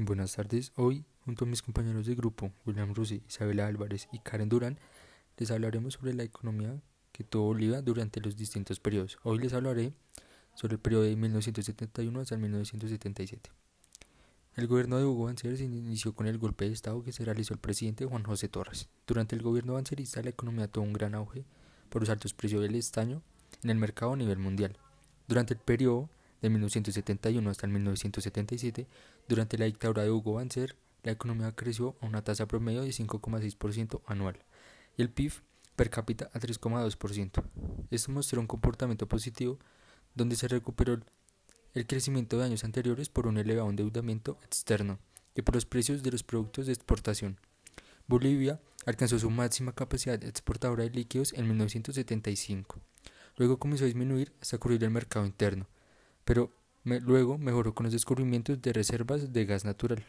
Buenas tardes. Hoy, junto a mis compañeros de grupo, William Rossi, Isabela Álvarez y Karen Durán, les hablaremos sobre la economía que tuvo Bolivia durante los distintos periodos. Hoy les hablaré sobre el periodo de 1971 hasta 1977. El gobierno de Hugo Banzer se inició con el golpe de Estado que se realizó el presidente Juan José Torres. Durante el gobierno bancerista, la economía tuvo un gran auge por los altos precios del estaño en el mercado a nivel mundial. Durante el periodo de 1971 hasta el 1977, durante la dictadura de Hugo Banzer, la economía creció a una tasa promedio de 5,6% anual y el PIB per cápita a 3,2%. Esto mostró un comportamiento positivo donde se recuperó el crecimiento de años anteriores por un elevado endeudamiento externo y por los precios de los productos de exportación. Bolivia alcanzó su máxima capacidad exportadora de líquidos en 1975. Luego comenzó a disminuir hasta cubrir el mercado interno pero luego mejoró con los descubrimientos de reservas de gas natural.